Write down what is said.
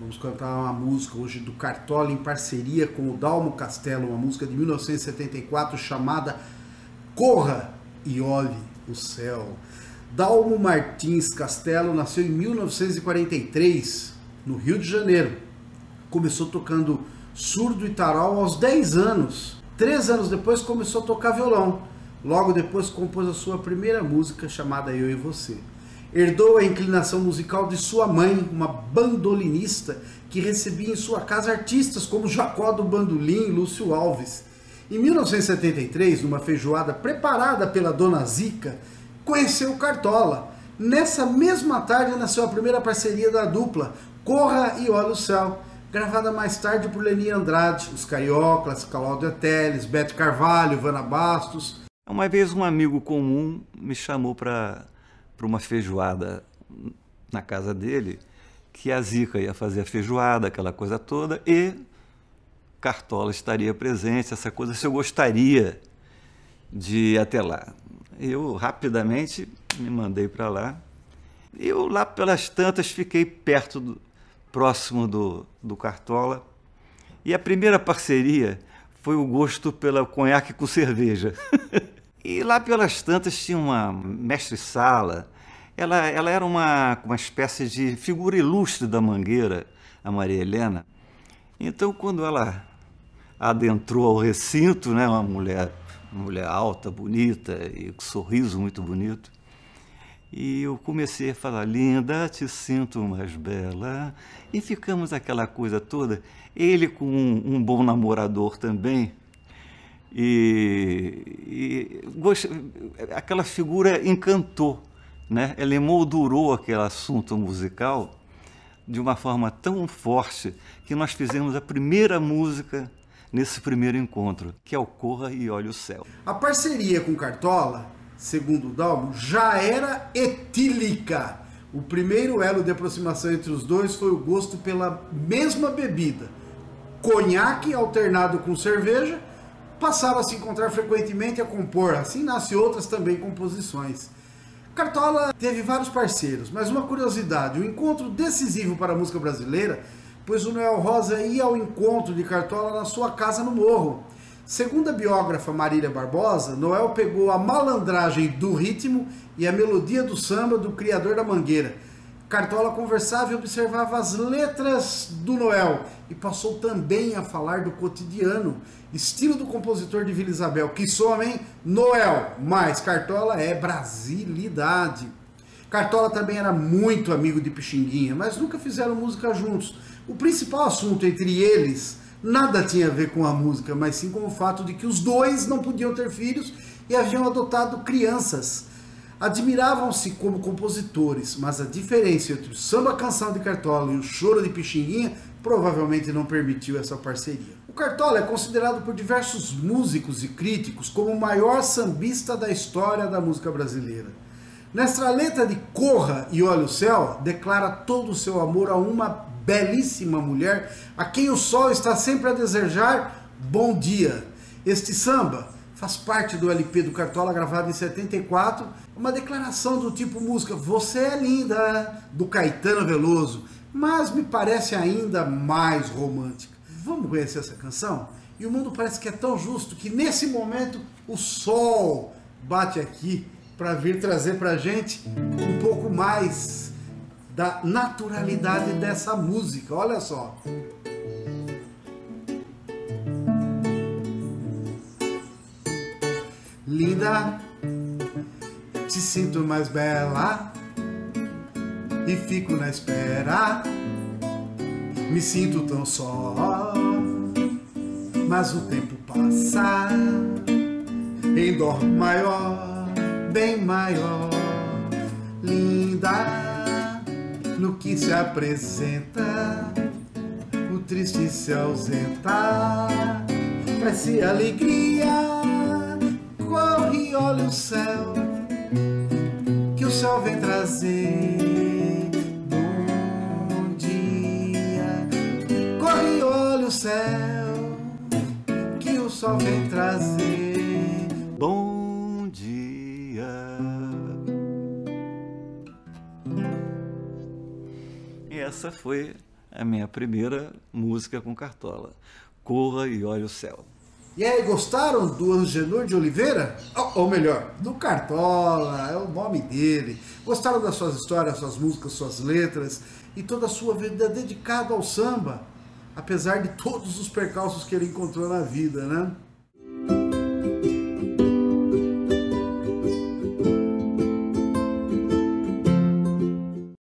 Vamos cantar uma música hoje do Cartola em parceria com o Dalmo Castelo, uma música de 1974 chamada Corra e Olhe o Céu. Dalmo Martins Castelo nasceu em 1943, no Rio de Janeiro. Começou tocando surdo e tarol aos 10 anos. Três anos depois começou a tocar violão. Logo depois compôs a sua primeira música chamada Eu e Você. Herdou a inclinação musical de sua mãe, uma bandolinista que recebia em sua casa artistas como Jacó do Bandolim e Lúcio Alves. Em 1973, numa feijoada preparada pela dona Zica, conheceu Cartola. Nessa mesma tarde nasceu a primeira parceria da dupla, Corra e Olha o Céu, gravada mais tarde por Leni Andrade, os Cariocas, Cláudia Teles, Bete Carvalho, Vana Bastos. Uma vez um amigo comum me chamou para uma feijoada na casa dele, que a Zica ia fazer a feijoada, aquela coisa toda, e Cartola estaria presente, essa coisa, se eu gostaria de ir até lá. Eu rapidamente me mandei para lá. Eu lá pelas tantas fiquei perto, do, próximo do, do Cartola. E a primeira parceria foi o gosto pela conhaque com cerveja. E lá pelas tantas tinha uma mestre-sala. Ela, ela era uma, uma espécie de figura ilustre da Mangueira, a Maria Helena. Então, quando ela adentrou ao recinto, né, uma mulher, uma mulher alta, bonita e com sorriso muito bonito, e eu comecei a falar, linda, te sinto mais bela. E ficamos aquela coisa toda. Ele com um, um bom namorador também, e, e aquela figura encantou, né? Ela emoldurou aquele assunto musical de uma forma tão forte que nós fizemos a primeira música nesse primeiro encontro, que é o Corra e Olhe o Céu. A parceria com Cartola, segundo o Dalmo, já era etílica. O primeiro elo de aproximação entre os dois foi o gosto pela mesma bebida, conhaque alternado com cerveja passaram a se encontrar frequentemente a compor, assim nasce outras também composições. Cartola teve vários parceiros, mas uma curiosidade, um encontro decisivo para a música brasileira, pois o Noel Rosa ia ao encontro de Cartola na sua casa no Morro. Segundo a biógrafa Marília Barbosa, Noel pegou a malandragem do ritmo e a melodia do samba do criador da Mangueira, Cartola conversava e observava as letras do Noel e passou também a falar do cotidiano, estilo do compositor de Vila Isabel, que some Noel, mas Cartola é brasilidade. Cartola também era muito amigo de Pixinguinha, mas nunca fizeram música juntos. O principal assunto entre eles nada tinha a ver com a música, mas sim com o fato de que os dois não podiam ter filhos e haviam adotado crianças. Admiravam-se como compositores, mas a diferença entre o samba canção de Cartola e o choro de Pixinguinha provavelmente não permitiu essa parceria. O Cartola é considerado por diversos músicos e críticos como o maior sambista da história da música brasileira. Nesta letra de Corra e Olha o Céu, declara todo o seu amor a uma belíssima mulher a quem o sol está sempre a desejar bom dia. Este samba faz parte do LP do Cartola gravado em 74, uma declaração do tipo música Você é linda, do Caetano Veloso, mas me parece ainda mais romântica. Vamos conhecer essa canção? E o mundo parece que é tão justo que nesse momento o sol bate aqui para vir trazer para gente um pouco mais da naturalidade dessa música. Olha só. Linda, te sinto mais bela e fico na espera. Me sinto tão só, mas o tempo passa em dor maior, bem maior, linda no que se apresenta. O triste se ausenta, alegria corre, olha o céu, que o sol vem trazer bom dia. Corre, olha o céu, que o sol vem trazer bom dia. Essa foi a minha primeira música com Cartola. Corra e olhe o céu. E aí, gostaram do Angenor de Oliveira? Ou, ou, melhor, do Cartola, é o nome dele. Gostaram das suas histórias, suas músicas, suas letras e toda a sua vida dedicada ao samba, apesar de todos os percalços que ele encontrou na vida, né?